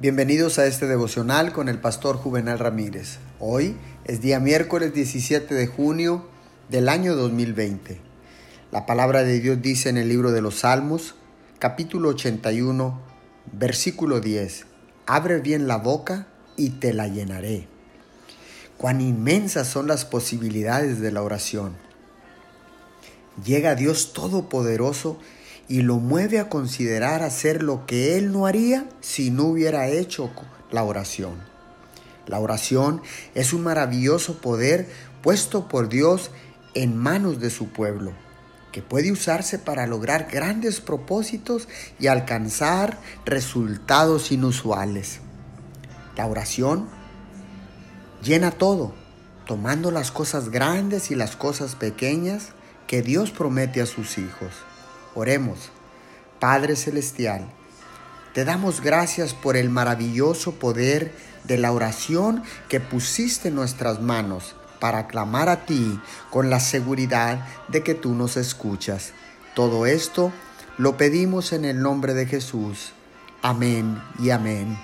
Bienvenidos a este devocional con el pastor Juvenal Ramírez. Hoy es día miércoles 17 de junio del año 2020. La palabra de Dios dice en el libro de los Salmos, capítulo 81, versículo 10, Abre bien la boca y te la llenaré. Cuán inmensas son las posibilidades de la oración. Llega Dios Todopoderoso y lo mueve a considerar hacer lo que él no haría si no hubiera hecho la oración. La oración es un maravilloso poder puesto por Dios en manos de su pueblo, que puede usarse para lograr grandes propósitos y alcanzar resultados inusuales. La oración llena todo, tomando las cosas grandes y las cosas pequeñas que Dios promete a sus hijos. Oremos. Padre Celestial, te damos gracias por el maravilloso poder de la oración que pusiste en nuestras manos para clamar a ti con la seguridad de que tú nos escuchas. Todo esto lo pedimos en el nombre de Jesús. Amén y amén.